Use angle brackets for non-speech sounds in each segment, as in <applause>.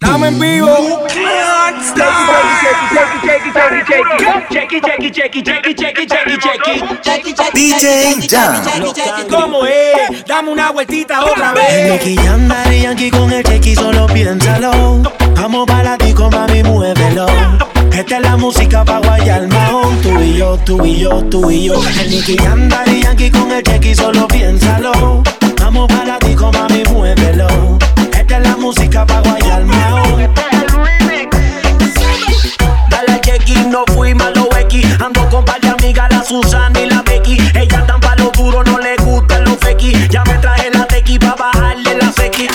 Dame en vivo. DJ Jam. ¿Cómo es? Dame una vueltita otra vez. Nicky Yandar y Yankee con el chequi, solo piénsalo. Vamos para ti, mami, muévelo. Esta es la música pa' guayar mahón Tú y yo, tú y yo, tú y yo El Nicky Yandar Yankee con el chequi, solo piénsalo Vamos para ti, mami, muévelo. Esta es la música para guayarme no fui malo X. Ando con par de amigas, la Susana y la Becky. Ella tan pa' lo duro, no le gustan los fequis. Ya me traje la tequi pa' bajarle la sequi.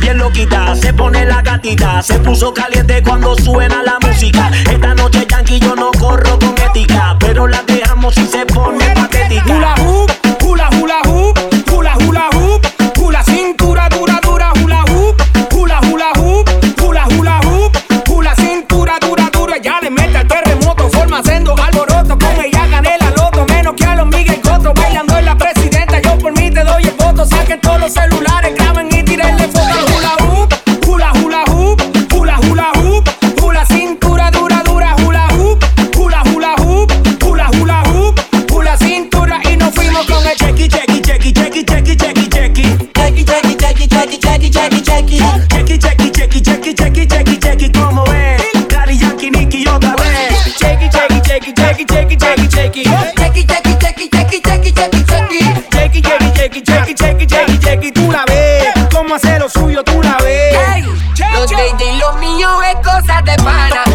Bien loquita, se pone la gatita. Se puso caliente cuando suena la música. Esta noche, Yankee, yo no corro con ética. Pero la dejamos si se pone patética. Jackie, tú la ves. ¿Cómo lo suyo? Los de y los míos es cosa de pana.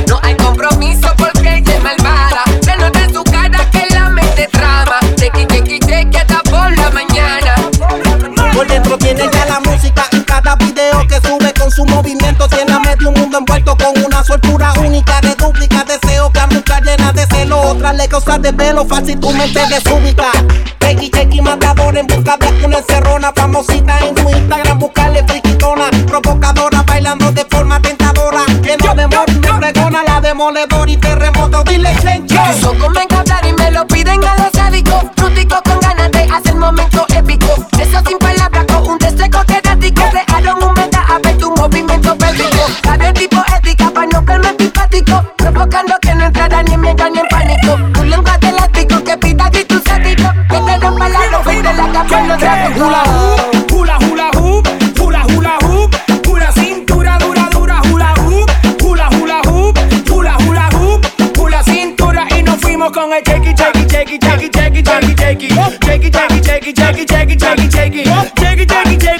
Envuelto con una soltura única, redúplica. Deseo camufla llena de celo. Otra le causa de pelo, fácil tu mente desúbica. Checky, checky, matador en busca de una encerrona. Famosita en tu Instagram, buscarle friquitona. Provocadora, bailando de forma tentadora. Que no demora, me pregona la demoledora y terremoto. Dile, chencho.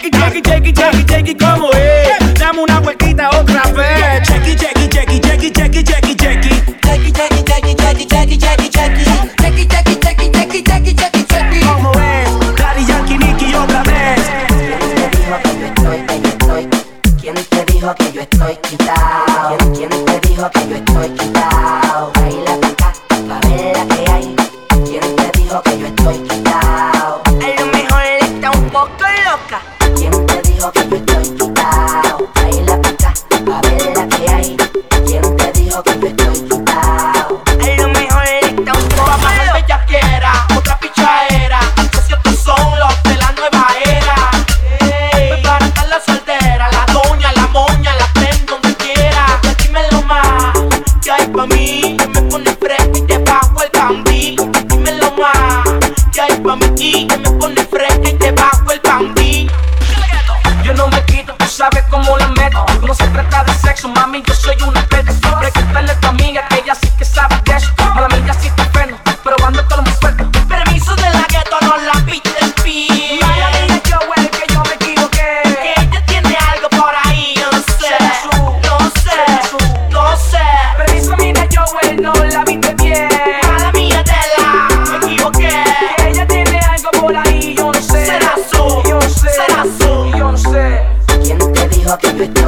Take it, take it, take it, take it, take it, go.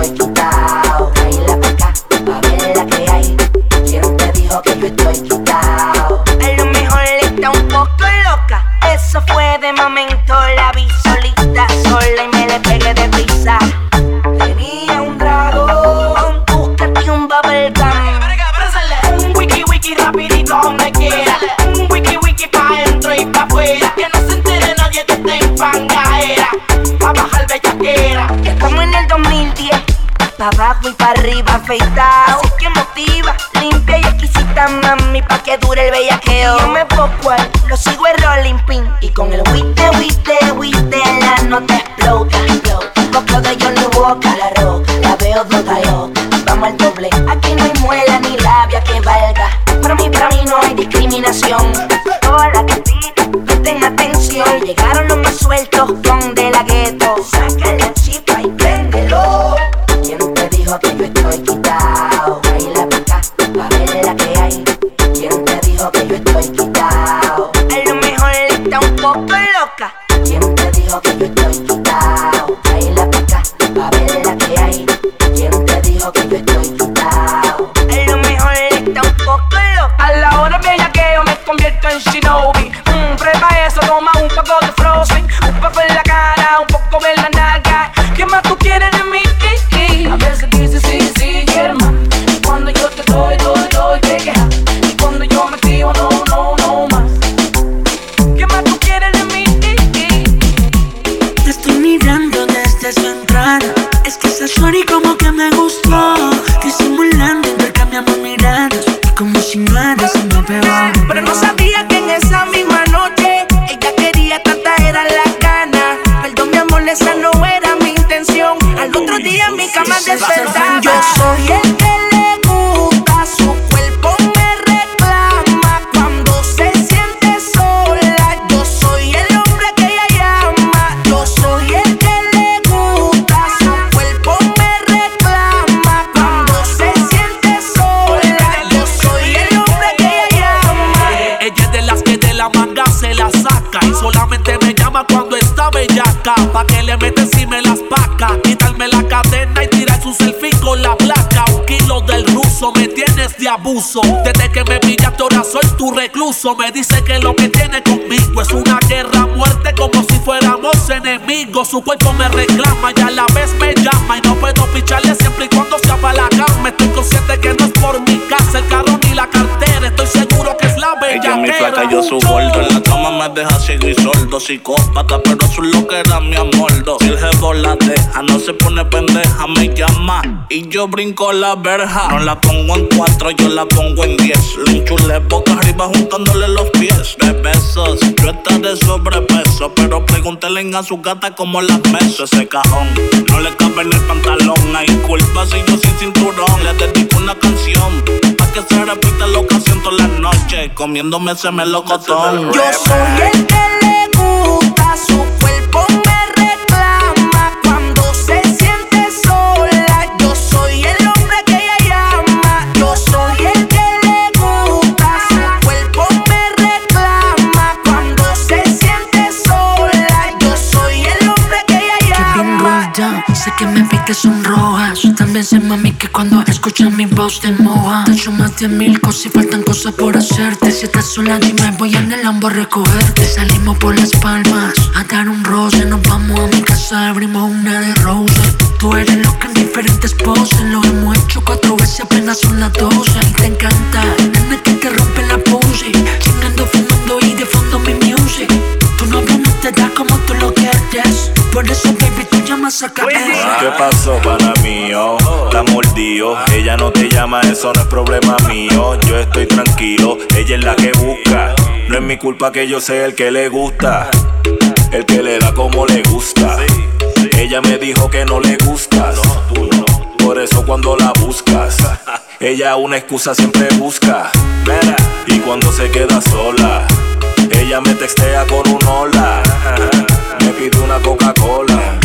like toma un recluso. Me dice que lo que tiene conmigo es una guerra a muerte como si fuéramos enemigos. Su cuerpo me reclama y a la vez me llama. Y no puedo picharle siempre y cuando sea para la cama. Estoy consciente que no es por mi casa, el carro ni la cartera. Estoy seguro que es la bella. Ella mi yo su me deja y sordo. Psicópata, pero eso es lo que mi amordo Si el jefe la deja, no se pone pendeja Me llama. Y yo brinco la verja. No la pongo en cuatro, yo la pongo en diez. Le enchulé boca arriba juntándole los pies. De besos, yo estaré sobrepeso. Pero pregúntele a su gata cómo las meso Ese cajón, no le cabe en el pantalón. Hay culpa si yo sin cinturón. Le dedico una canción Pa' que se repita la ocasión todas las noches Comiéndome ese melocotón. Yo soy el que le gusta, su escuchas mi voz te moja. Te he hecho más de mil cosas y faltan cosas por hacerte. Si estás sola, dime, voy en el lambo a recogerte. Salimos por las palmas a dar un roce. Nos vamos a mi casa, abrimos una de rosas. Tú eres loca en diferentes poses. Lo hemos hecho cuatro veces, apenas son las doce. Y te encanta, nena, que te rompe la pose. Chingando, fumando y de fondo mi music. Te da como tú lo quieres. Por eso, baby, tú llamas a caer. ¿Qué pasó, para mío? La mordió. Ella no te llama, eso no es problema mío. Yo estoy tranquilo, ella es la que busca. No es mi culpa que yo sea el que le gusta. El que le da como le gusta. Ella me dijo que no le gustas. Por eso cuando la buscas, ella una excusa siempre busca. Y cuando se queda sola, ella me textea con un hola. Me pide una Coca-Cola.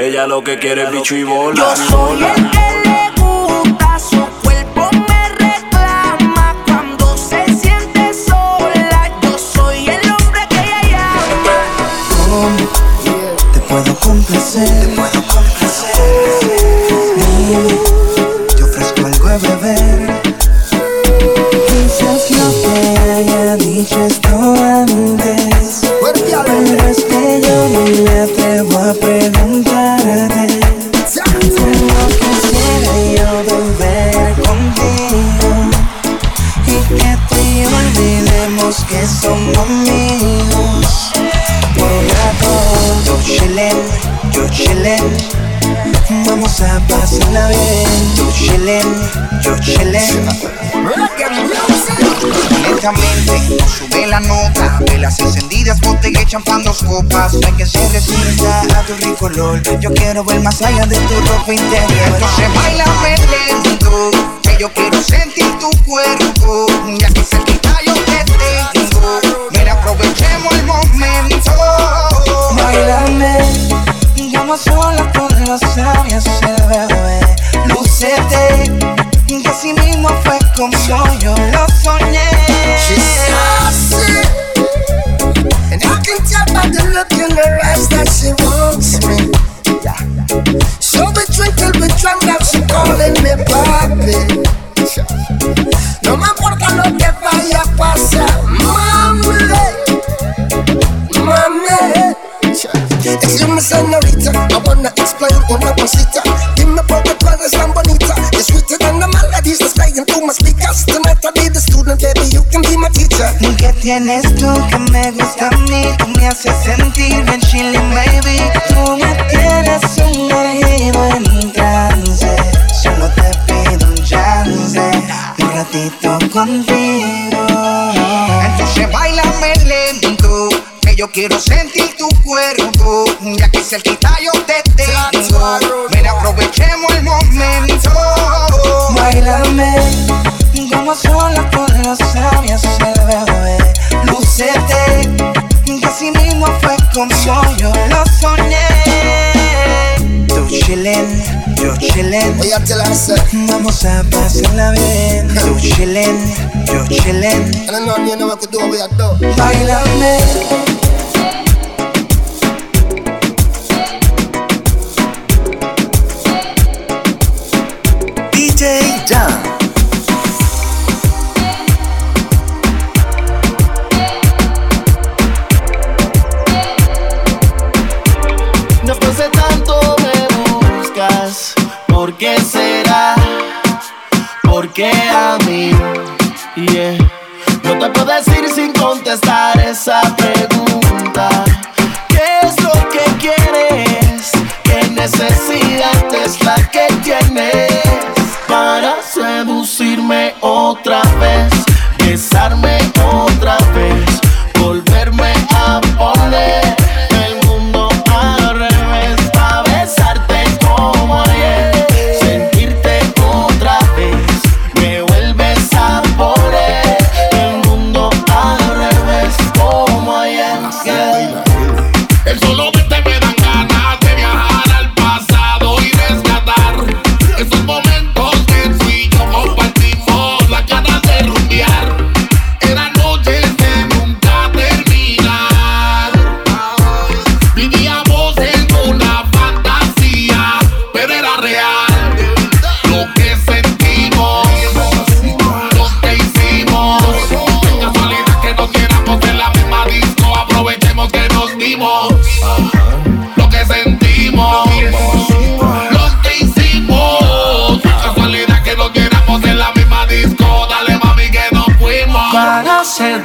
Ella lo que quiere es bicho y bola. Yo soy el que le gusta, su cuerpo me reclama cuando se siente sola. Yo soy el hombre que ella llama. Te puedo complacer. Te puedo complacer. Dime, te ofrezco algo a beber. amigos por una dos. Yo chillen, yo chillen, vamos a pasarla bien. Yo chillen, yo chillen. Lentamente sube la nota, velas encendidas, botella y champán dos copas. Hay que se resista a tu rico olor. Yo quiero ver más allá de tu ropa interior. Entonces baila lento, que yo quiero sentir tu cuerpo. Ya que se quita yo mismo fue como yo lo soñé She's saucy And I can tell by the look in her eyes that she wants me. So we drink till we drunk now she calling me papi No me importa lo que vaya a pasar Mami Mami Excuse me, señorita, I wanna explain una cosita. Tienes tú que me gusta a mí? Tú me haces sentir bien chilling, baby. Tú me tienes sumergido en trance. Solo te pido un chance, un ratito contigo. Entonces bailame lento Que yo quiero sentir tu cuerpo Ya que cerquita yo te tengo Ven aprovechemos el momento Bailame como sola con los sabios mismo fue como yo lo soñé. Tú chillen, yo chillen. Oye, te la sé. Vamos a pasarla bien. <laughs> Tú chillen, yo chillen. I don't know, you know what to do, we are done. Bailame.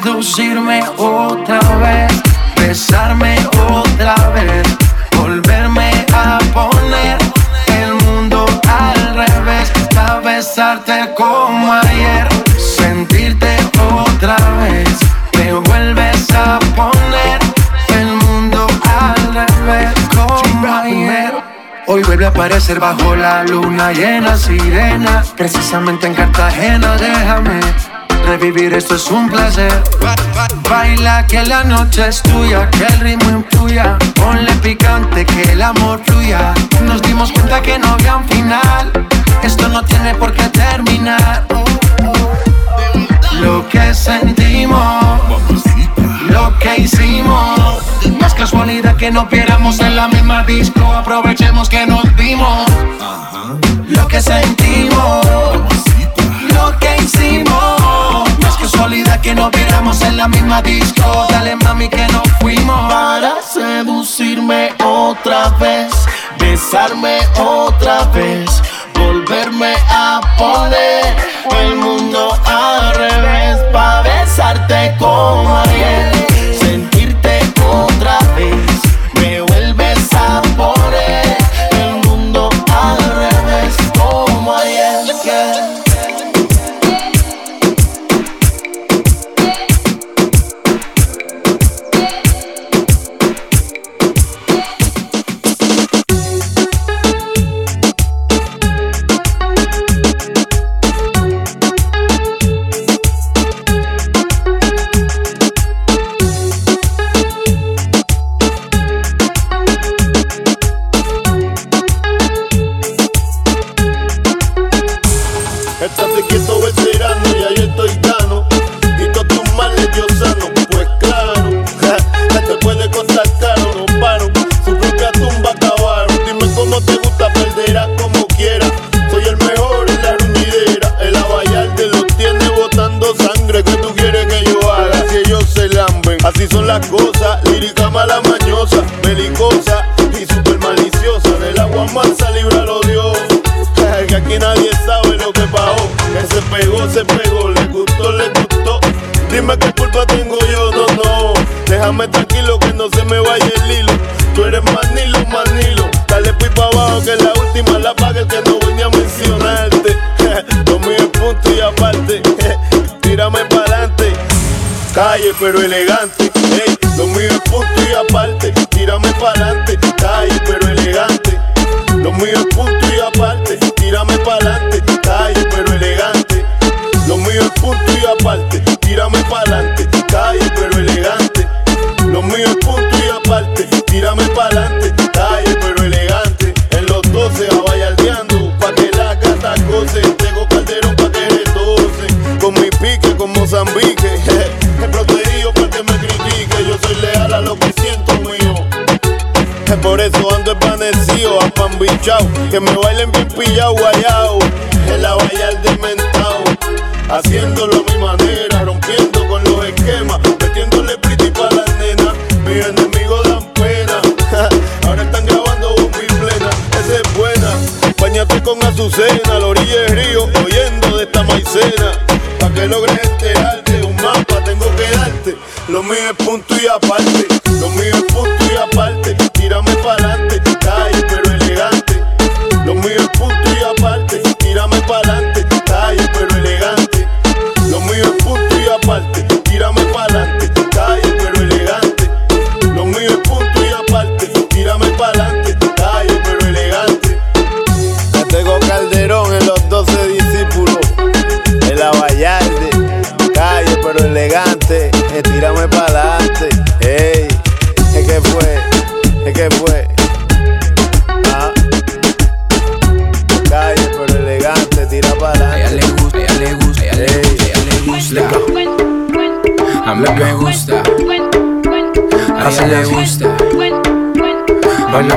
Seducirme otra vez, besarme otra vez, volverme a poner el mundo al revés, para besarte como ayer, sentirte otra vez, me vuelves a poner el mundo al revés como ayer. Hoy vuelve a aparecer bajo la luna llena, sirena, precisamente en Cartagena, déjame Revivir esto es un placer. Baila que la noche es tuya, que el ritmo influya. Ponle picante, que el amor fluya. Nos dimos cuenta que no había un final. Esto no tiene por qué terminar. Lo que sentimos, lo que hicimos. No es casualidad que nos viéramos en la misma disco. Aprovechemos que nos vimos. Lo que sentimos, que nos viéramos en la misma disco. Dale mami que nos fuimos. Para seducirme otra vez, besarme otra vez, volverme a poner el mundo al revés. Pa' besarte como ayer, pero elegante. Ey, lo mío es punto y aparte, tírame pa'lante, calle pero elegante. Lo mío es punto y aparte, tírame pa'lante, calle pero elegante. Lo mío es punto y aparte, tírame pa'lante, calle pero elegante. Lo mío es punto y aparte, tírame pa'lante, Por eso ando desvanecido, apambichao. Que me bailen bien pillao, guayao. En la vallar dementao. Haciéndolo a mi manera, rompiendo con los esquemas. Metiéndole pretty pa' las nenas. Mis enemigos dan pena. <laughs> Ahora están grabando bomba y plena. Esa es buena. Bañate con Azucena, la orilla del río, oyendo de esta maicena. Pa' que logres enterarte, un mapa tengo que darte. Lo mío es punto y aparte.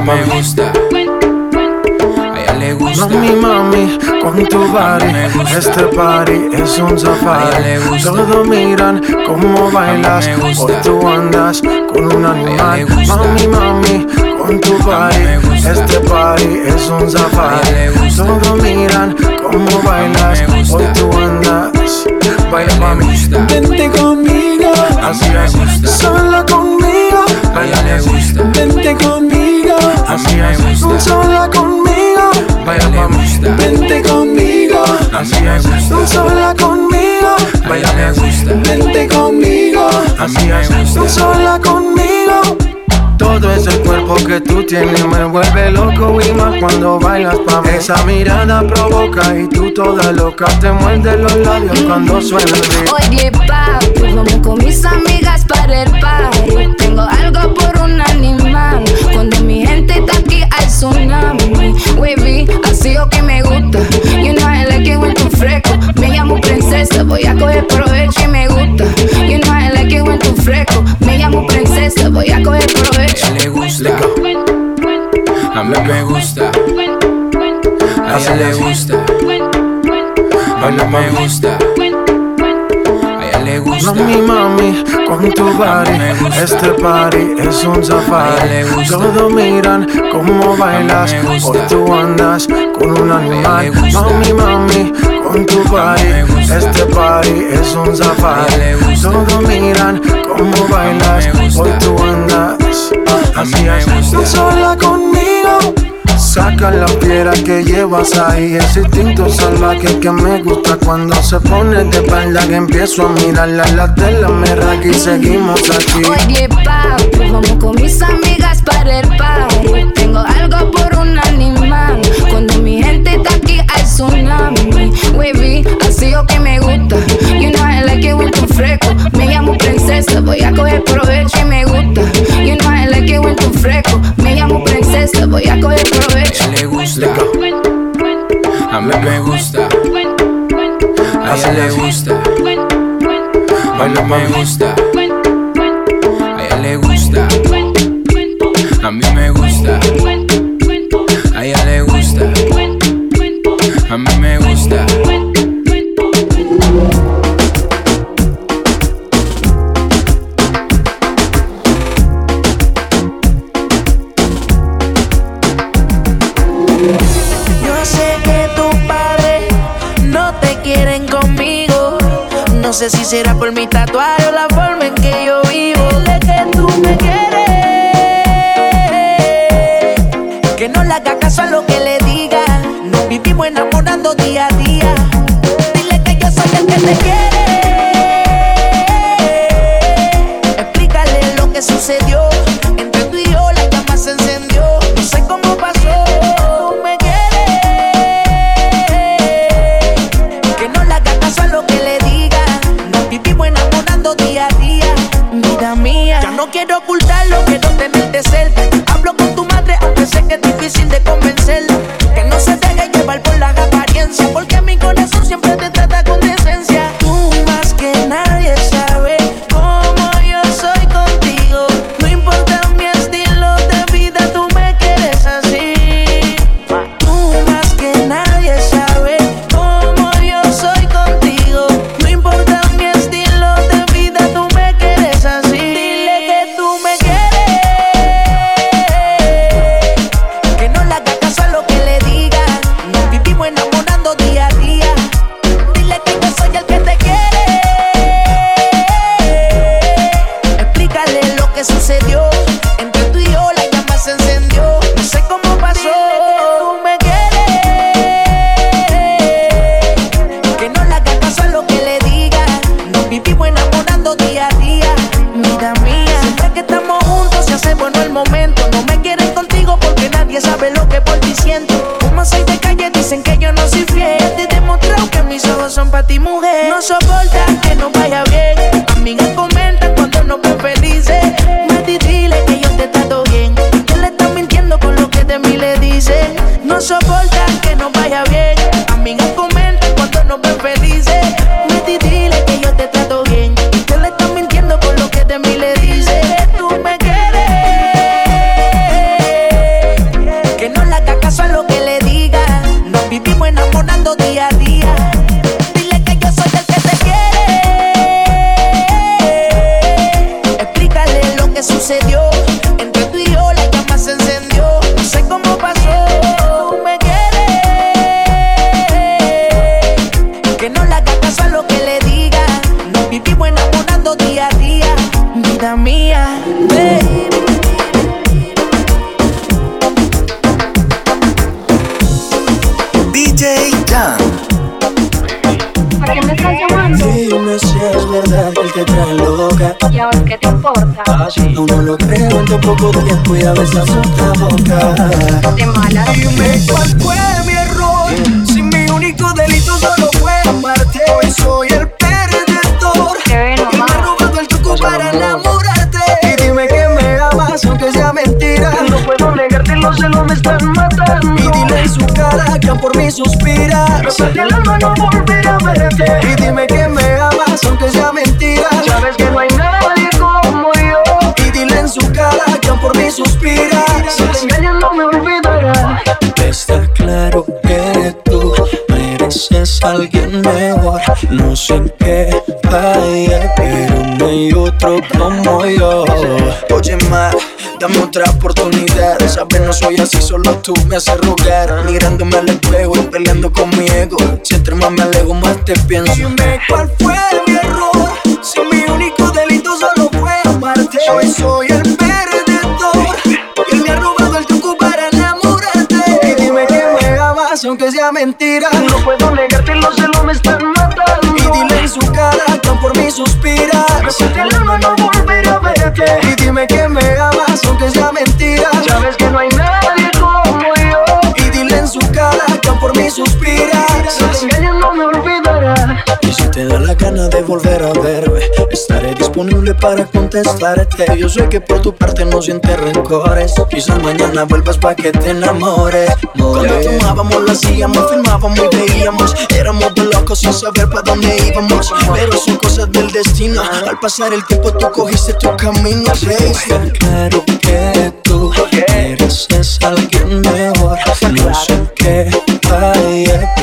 A mí me gusta. A ella le gusta. Mami, mami, con tu body, este party es un safari. Todos miran cómo bailas, hoy tú andas con un animal. Mami, mami, con tu body, este party es un safari. Todos miran cómo bailas, hoy tú andas. Baila mami, vente conmigo, así es, sola conmigo. A ella le gusta. Vente conmigo, así es, sola conmigo. Baila mami, vente conmigo, así es, sola conmigo. Baila le gusta. vente conmigo, así es, sola conmigo. Todo ese cuerpo que tú tienes me vuelve loco y más cuando bailas pa' mí. Esa mirada provoca y tú toda loca te muerde los labios cuando suena el beat. Oye, papi, vamos con mis amigas para el party. Tengo algo por un animal. Cuando mi gente está aquí hay tsunami. Wavy, con tu body, este party es un safari. Todos miran cómo bailas, hoy tú andas con un animal. Mami, mami, con tu body, este party es un safari. Todos miran cómo bailas, hoy tú andas. Así es, tú sola conmigo. Saca la piedra que llevas ahí, ese instinto salvaje que me gusta cuando se pone de espalda que empiezo a mirarla la tela me raca y seguimos aquí. Oye, papi, vamos con mis amigas para el party. Tengo algo por un animal. Cuando mi gente está aquí hay tsunami. Wavy, así o que me gusta. You know I like it when tú fresco. Me llamo princesa, voy a coger provecho y me gusta. You know I like it when tú fresco. Me llamo princesa, voy a coger provecho. Le gusta. A mí me gusta. A ella le gusta. A mí me gusta. A ella le gusta. A mí me gusta. Sé si será te trae loca. ¿Y ahora qué te importa? No, no lo creo en tan poco tiempo y a veces otra boca. De mala. Dime cuál fue mi error. Si mi único delito solo fue amarte. Hoy soy el perdedor. Y me he robado el truco para enamorarte. Y dime que me amas aunque sea mentira. No puedo negarte, los celos me están matando. Y dile en su cara que por mí suspira. Me el alma no volver a verte. Y dime que me amas aunque sea mentira. Sabes que no hay nadie como yo. Y dile en su cara que aún por mí suspira. Si te engañan no me olvidará. Está claro que tú mereces a alguien mejor. No sé en qué falla, pero no hay otro como yo. Oye, ma, dame otra oportunidad. Sabes, no soy así, solo tú me haces rogar. Mirándome al espejo y peleando con mi ego. Si entre más me alejo, más te pienso. Dime cuál fue mi error. Si mi único delito solo fue amarte. Hoy soy el perdedor. Y él me ha robado el truco para enamorarte. Y dime que me amas, aunque sea mentira. No puedo negarte, los celos me están matando. Y dile en su cara que aún por mí suspira. Me siente el alma no volver a verte. Y dime que de volver a verme, estaré disponible para contestarte. Yo sé que por tu parte no sientes rencores. Quizás mañana vuelvas pa' que te enamores. Cuando tomábamos, lo hacíamos, filmábamos y veíamos. Éramos locos sin saber para dónde íbamos. Pero son cosas del destino. Al pasar el tiempo, tú cogiste tu camino. Está claro que tú mereces a alguien mejor. No sé qué falla,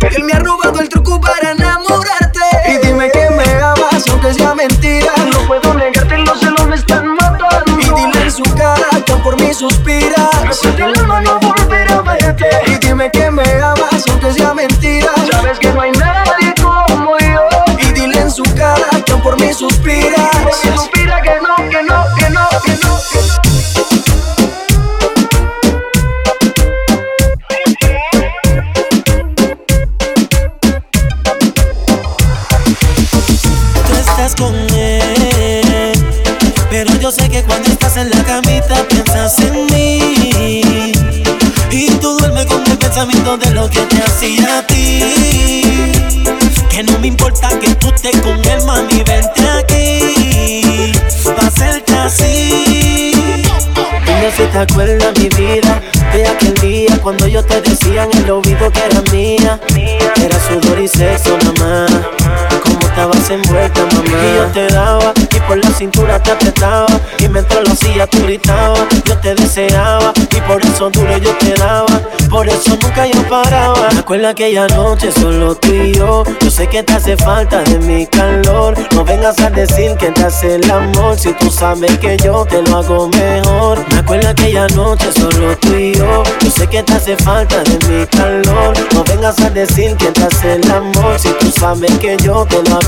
Él me ha robado el truco para enamorarte. Y dime que me amas, aunque sea mentira. No puedo negarte, los celos me están matando. Y dile en su cara que por mí suspira. Con el pensamiento de lo que te hacía a ti. Que no me importa que tú estés con él, mami, vente aquí. Pa' hacerte así. Dime si te acuerdas mi vida de aquel día cuando yo te decía en el oído que era mía. Era sudor y sexo nada más. Estabas envuelta, mamá. Y yo te daba y por la cintura te apretaba. Y mientras lo hacía tú gritabas. Yo te deseaba y por eso duro yo te daba. Por eso nunca yo paraba. Me acuerdo aquella noche solo tú y yo. Yo sé que te hace falta de mi calor. No vengas a decir que te hace el amor. Si tú sabes que yo te lo hago mejor. Me acuerdo aquella noche solo tú y yo. Yo sé que te hace falta de mi calor. No vengas a decir que te hace el amor. Si tú sabes que yo te lo hago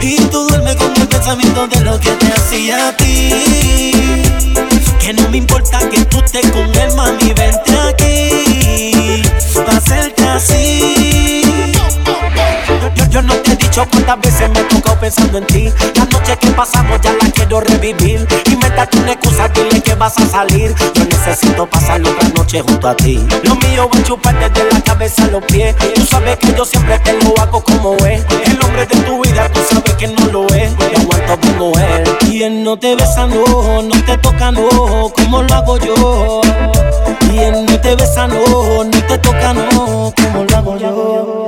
Y tú duermes con el pensamiento de lo que te hacía a ti. Que no me importa que tú estés con él, mami, vente aquí. No cuántas veces me he tocado pensando en ti. La noche que pasamos ya la quiero revivir. Invéntate una excusa, dile que vas a salir. Yo necesito pasar otra noche junto a ti. Lo mío va a chupar desde la cabeza a los pies. Tú sabes que yo siempre te lo hago como es. El hombre de tu vida, tú sabes que no lo es. Yo aguanto como él. Y él no te besa, no, no te toca, no, como lo hago yo. Y él no te besa, no, no te toca, no, como lo hago yo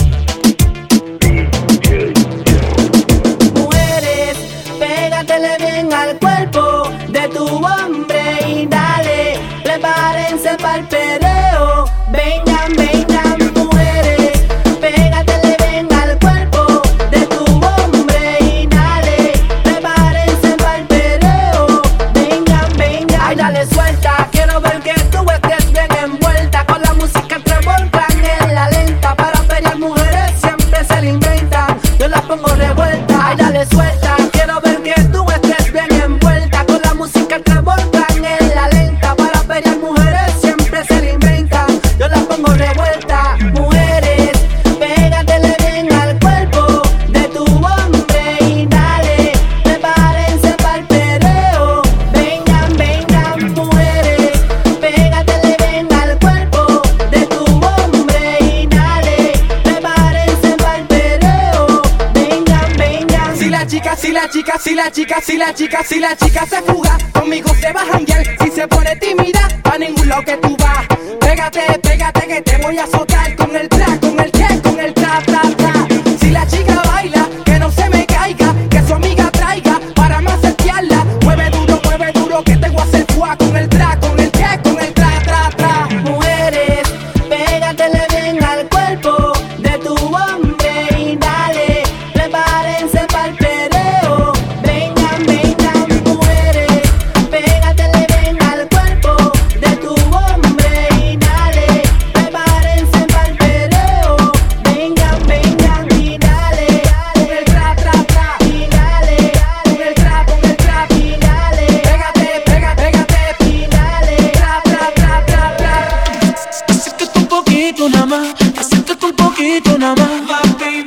Poquito nada más, acércate un poquito nada más, baby.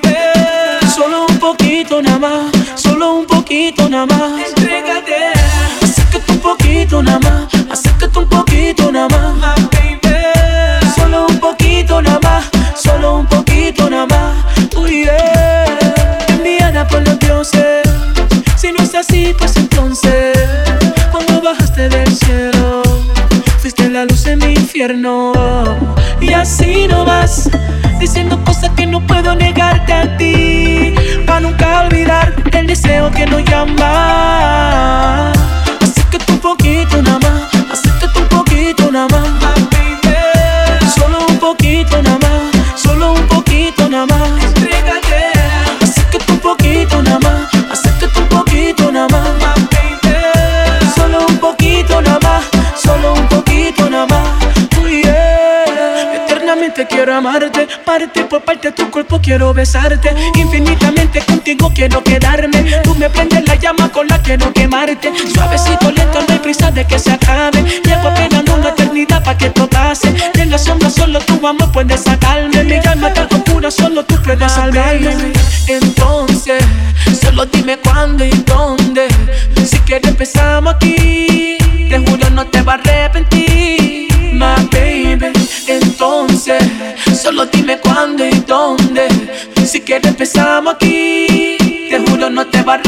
Solo un poquito nada más, solo un poquito nada más. Entrégate. Acércate un poquito nada más, acércate un poquito nada más, baby. Solo un poquito nada más, solo un poquito nada más. Uy, yeah. Enviada por los dioses. Si no es así, pues entonces, cuando bajaste del cielo, la luz en mi infierno. Y así no vas, diciendo cosas que no puedo negarte a ti. Para nunca olvidar el deseo que nos llama. Acércate un poquito nada más, acércate un poquito nada más. Quiero amarte, parte por parte tu cuerpo quiero besarte. Infinitamente contigo quiero quedarme. Tú me prendes la llama con la quiero quemarte. Suavecito, lento, no hay prisa de que se acabe. Llevo esperando una eternidad para que esto pase. De la sombra solo tu amor puede sacarme. Mi alma tan oscura, solo tú puedes salvarme. Entonces, solo dime cuándo y dónde. Si quieres empezamos aquí. Te juro no te vas a arrepentir, solo dime cuándo y dónde. Si quieres empezamos aquí. Te juro no te vas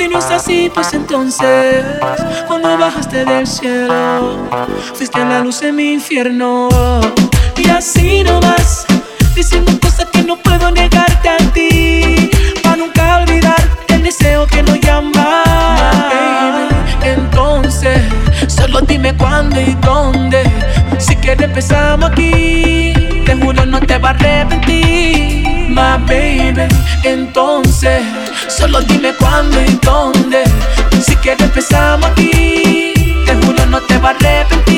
Si no es así, pues entonces, cuando bajaste del cielo, fuiste la luz en mi infierno. Y así no vas, diciendo cosas que no puedo negarte a ti. Para nunca olvidar el deseo que nos llama. Entonces, solo dime cuándo y dónde. Si quieres empezamos aquí, te juro no te vas a arrepentir. Baby, entonces, solo dime cuándo y dónde. Si quieres empezamos aquí, te juro no te vas a arrepentir.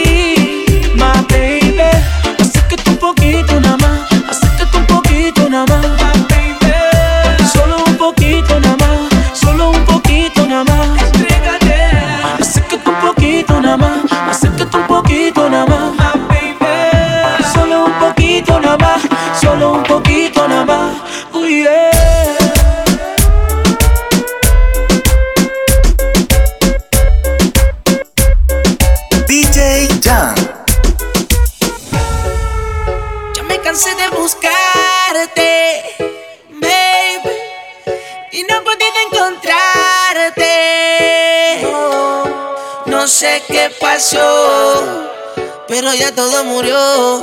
ya todo murió.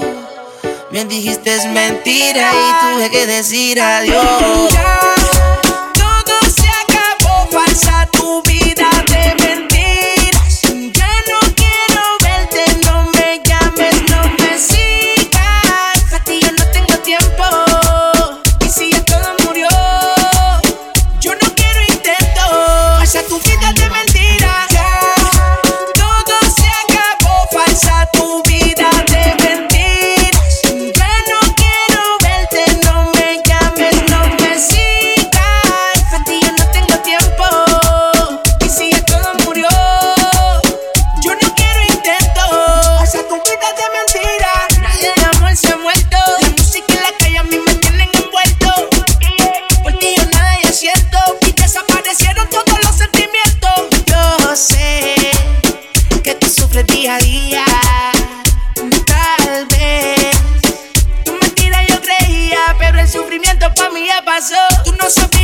Me dijiste es mentira y tuve que decir adiós. pasó, tú no sabes.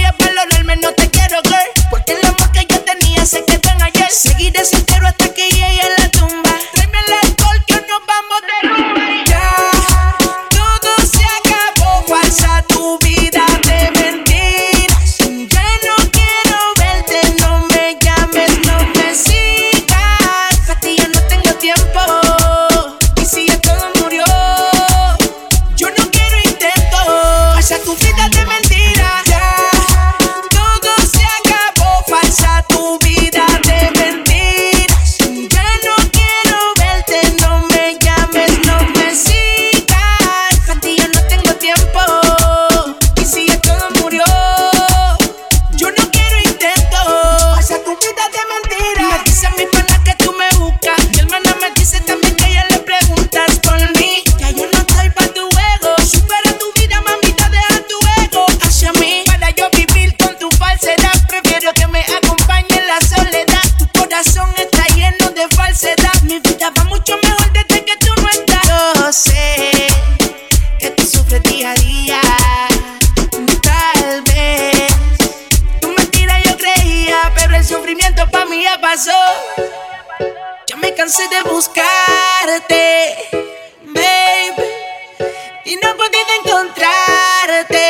podido encontrarte.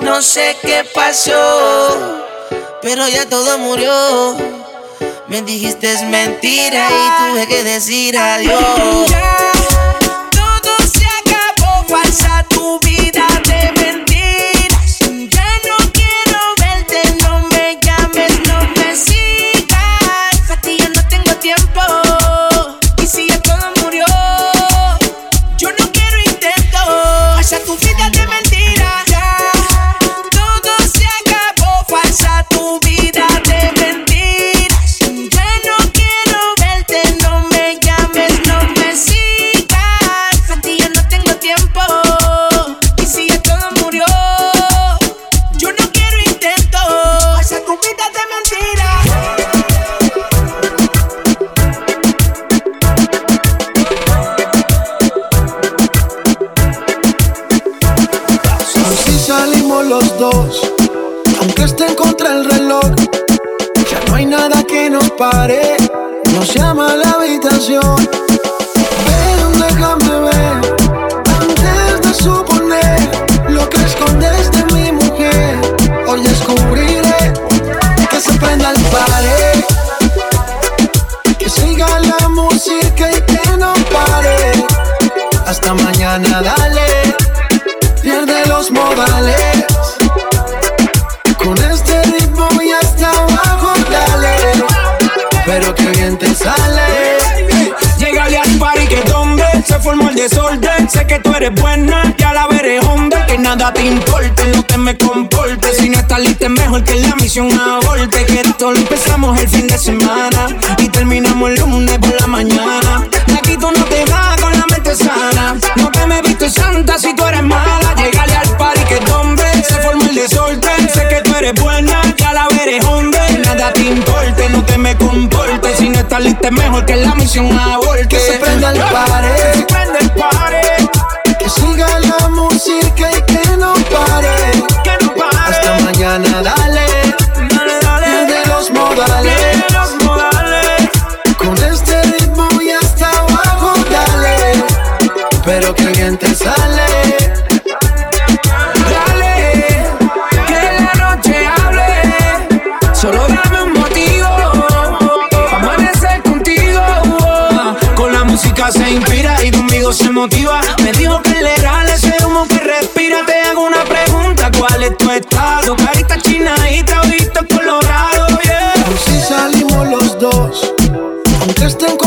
No sé qué pasó, pero ya todo murió. Me dijiste es mentira y tuve que decir adiós. hasta mañana, dale. Pierde los modales. Con este ritmo y hasta abajo, dale. Pero que bien te sale. Llegale al party que donde se formó el desorden. Sé que tú eres buena, ya la veré hombre. Que nada te importe, no te me comporte. Si no estás lista, es mejor que la misión aborte. Que esto lo empezamos el fin de semana y terminamos el lunes por la mañana. Aquí tú no te vas con la mente sana eres buena, ya la veré hombre. Nada te importe, no te me comportes. Si no estás lista es mejor que la misión aborte. Que se prenda el party, que se prenda el party. Que siga la música y que no pare. Que no pare. Hasta mañana, dale. Dale, dale. De los modales. Con este ritmo y hasta abajo, dale. Pero que bien te sale. se inspira y conmigo se motiva. Me dijo que le era ese humo que respira. Te hago una pregunta, ¿cuál es tu estado? Carita china y trabitos colorado, yeah. Si salimos los dos, aunque estén con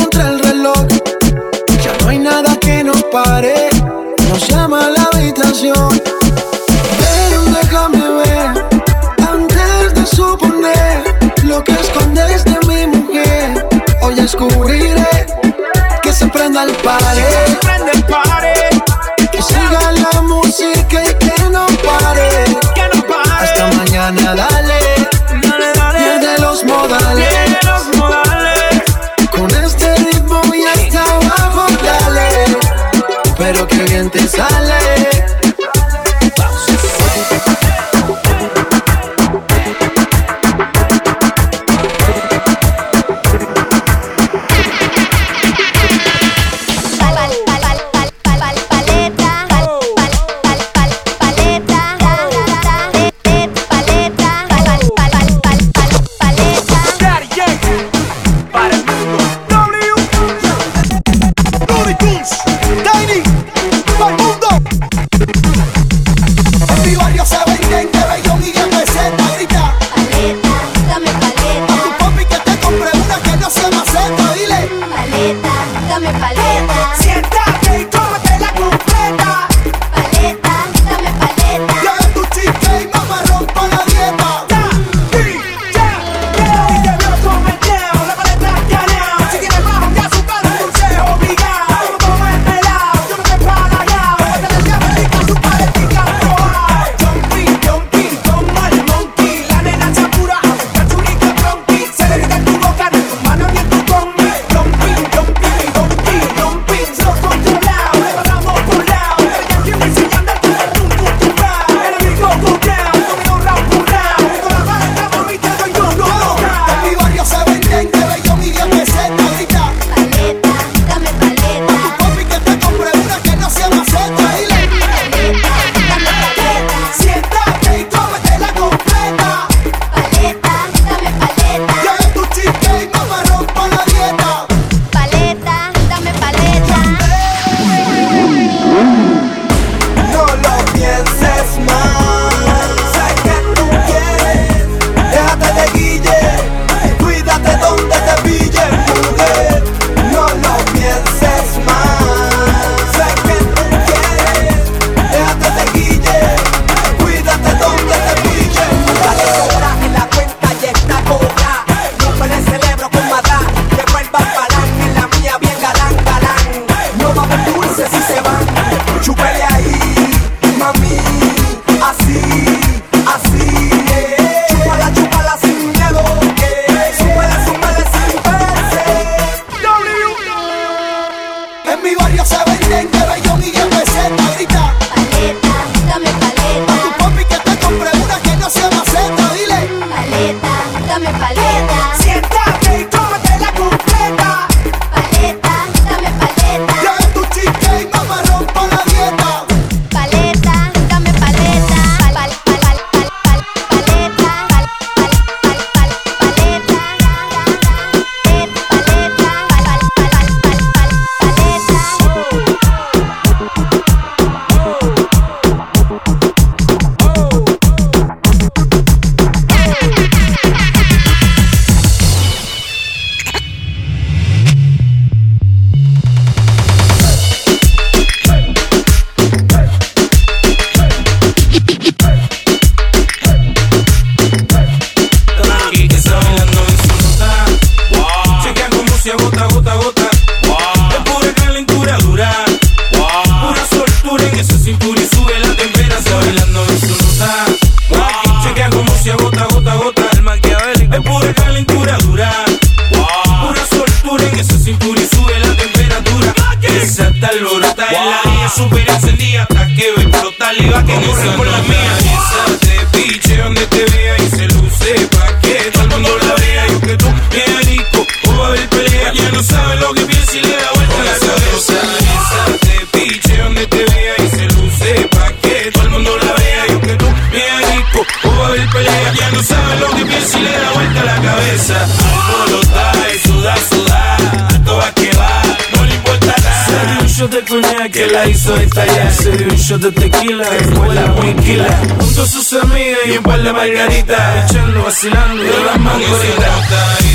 que la hizo estallar. Se dio un shot de tequila, después la muinquila. Junto a sus amigas y un par de margaritas. Echando, vacilando de las mangoritas.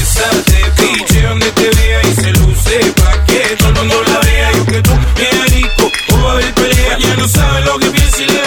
Esa te piche donde te vea y se luce pa' que todo el mundo la vea. Yo que tú, bien rico, o va a haber pelea. Ya no sabe lo que piensa y le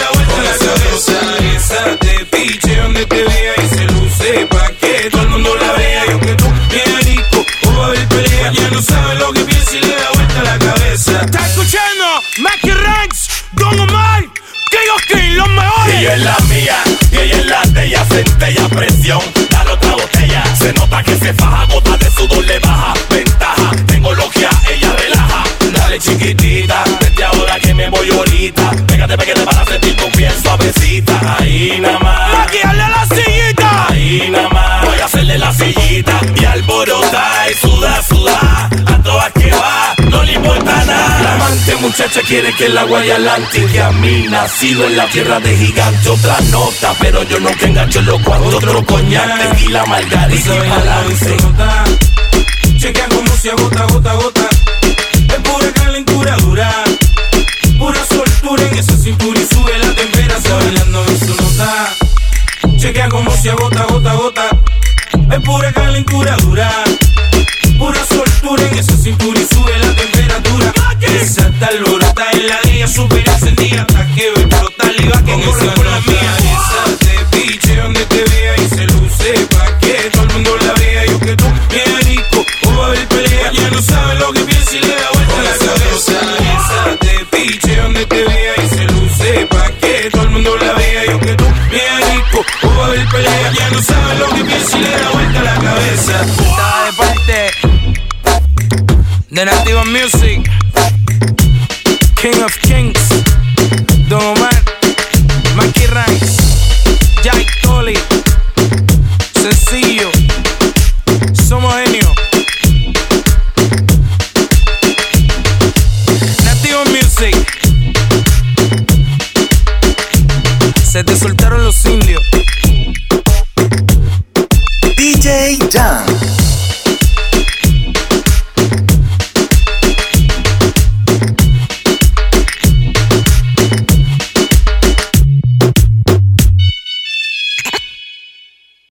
Pégate, pégate para sentir tu piel suavecita. Ahí nada más. Mackie, hazle la sillita. Ahí nada más. Voy a hacerle la sillita y alborota y suda, suda. A todas que va, no le importa nada. La amante muchacha quiere que la guaya adelante. Que a mí nacido en la tierra de gigante. Otra nota, pero yo nunca engancho los cuantos. Otro coñac, tequila, margarita y balance. Chequea como se agota, gota, gota. Es pura calentura dura. Pura soltura en esa cintura y sube la temperatura. Bailando en su nota. Chequea como se agota, gota, gota. Es pura calentura dura. Pura soltura en esa cintura y sube la temperatura. Esa tal en la ella super encendida. Hasta que ve explotar y va que corre por la mía. Y le da vuelta la cabeza. Estaba de parte de Nativa Music, King of Kings,